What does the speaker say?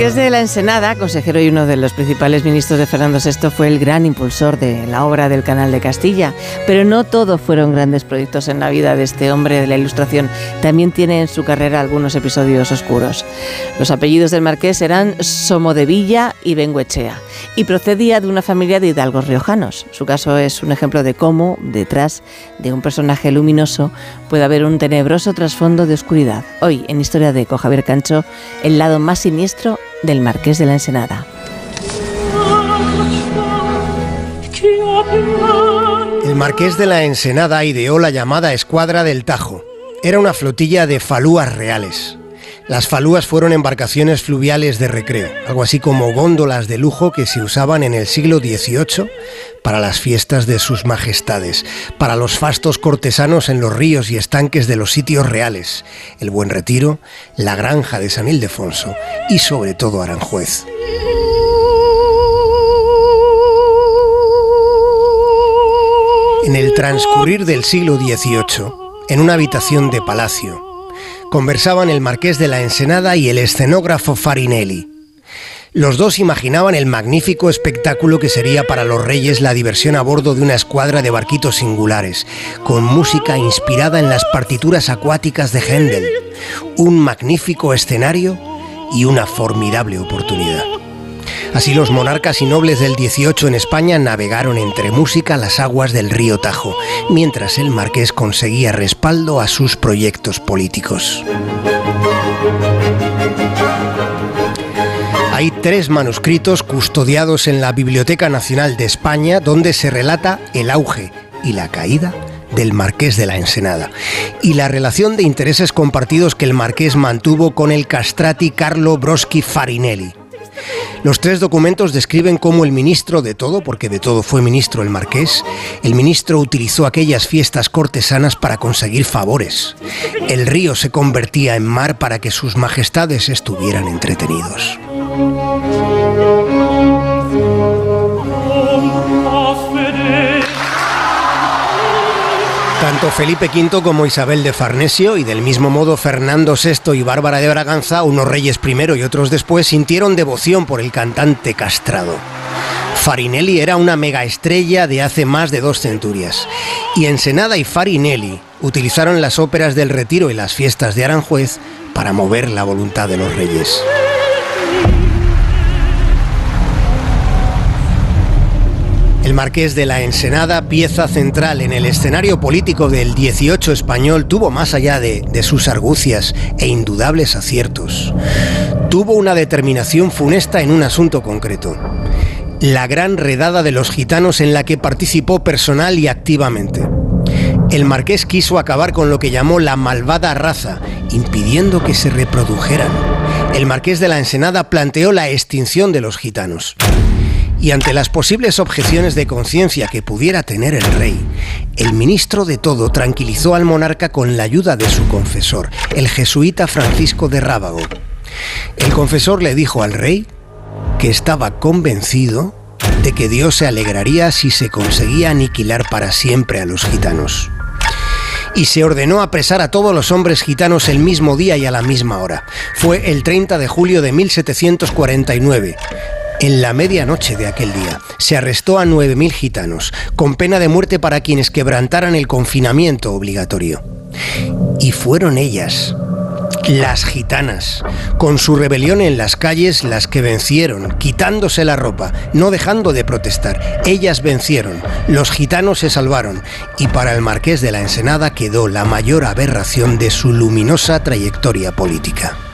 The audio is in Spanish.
marqués de la Ensenada, consejero y uno de los principales ministros de Fernando VI, fue el gran impulsor de la obra del Canal de Castilla. Pero no todo fueron grandes proyectos en la vida de este hombre de la Ilustración. También tiene en su carrera algunos episodios oscuros. Los apellidos del marqués eran Somodevilla y Benguechea, y procedía de una familia de hidalgos riojanos. Su caso es un ejemplo de cómo, detrás de un personaje luminoso, puede haber un tenebroso trasfondo de oscuridad. Hoy, en Historia de Eco, Javier Cancho, el lado más siniestro del Marqués de la Ensenada. El Marqués de la Ensenada ideó la llamada Escuadra del Tajo. Era una flotilla de falúas reales. Las falúas fueron embarcaciones fluviales de recreo, algo así como góndolas de lujo que se usaban en el siglo XVIII para las fiestas de sus majestades, para los fastos cortesanos en los ríos y estanques de los sitios reales, el Buen Retiro, la Granja de San Ildefonso y sobre todo Aranjuez. En el transcurrir del siglo XVIII, en una habitación de palacio, conversaban el marqués de la Ensenada y el escenógrafo Farinelli. Los dos imaginaban el magnífico espectáculo que sería para los reyes la diversión a bordo de una escuadra de barquitos singulares, con música inspirada en las partituras acuáticas de Händel, un magnífico escenario y una formidable oportunidad. Así los monarcas y nobles del 18 en España navegaron entre música las aguas del río Tajo, mientras el marqués conseguía respaldo a sus proyectos políticos. Hay tres manuscritos custodiados en la Biblioteca Nacional de España donde se relata el auge y la caída del Marqués de la Ensenada y la relación de intereses compartidos que el Marqués mantuvo con el castrati Carlo Broschi Farinelli. Los tres documentos describen cómo el ministro de todo, porque de todo fue ministro el marqués, el ministro utilizó aquellas fiestas cortesanas para conseguir favores. El río se convertía en mar para que sus majestades estuvieran entretenidos. Felipe V como Isabel de Farnesio y del mismo modo Fernando VI y Bárbara de Braganza, unos reyes primero y otros después, sintieron devoción por el cantante castrado. Farinelli era una megaestrella de hace más de dos centurias. Y Ensenada y Farinelli utilizaron las óperas del Retiro y las fiestas de Aranjuez para mover la voluntad de los reyes. El marqués de la Ensenada, pieza central en el escenario político del 18 español, tuvo más allá de, sus argucias e indudables aciertos. Tuvo una determinación funesta en un asunto concreto. La gran redada de los gitanos en la que participó personal y activamente. El marqués quiso acabar con lo que llamó la malvada raza, impidiendo que se reprodujeran. El marqués de la Ensenada planteó la extinción de los gitanos y ante las posibles objeciones de conciencia que pudiera tener el rey, el ministro de todo tranquilizó al monarca con la ayuda de su confesor, el jesuita Francisco de Rábago. El confesor le dijo al rey que estaba convencido de que Dios se alegraría si se conseguía aniquilar para siempre a los gitanos y se ordenó apresar a todos los hombres gitanos el mismo día y a la misma hora. Fue el 30 de julio de 1749. En la medianoche de aquel día se arrestó a 9.000 gitanos, con pena de muerte para quienes quebrantaran el confinamiento obligatorio. Y fueron ellas, las gitanas, con su rebelión en las calles, las que vencieron, quitándose la ropa, no dejando de protestar. Ellas vencieron, los gitanos se salvaron, y para el marqués de la Ensenada quedó la mayor aberración de su luminosa trayectoria política.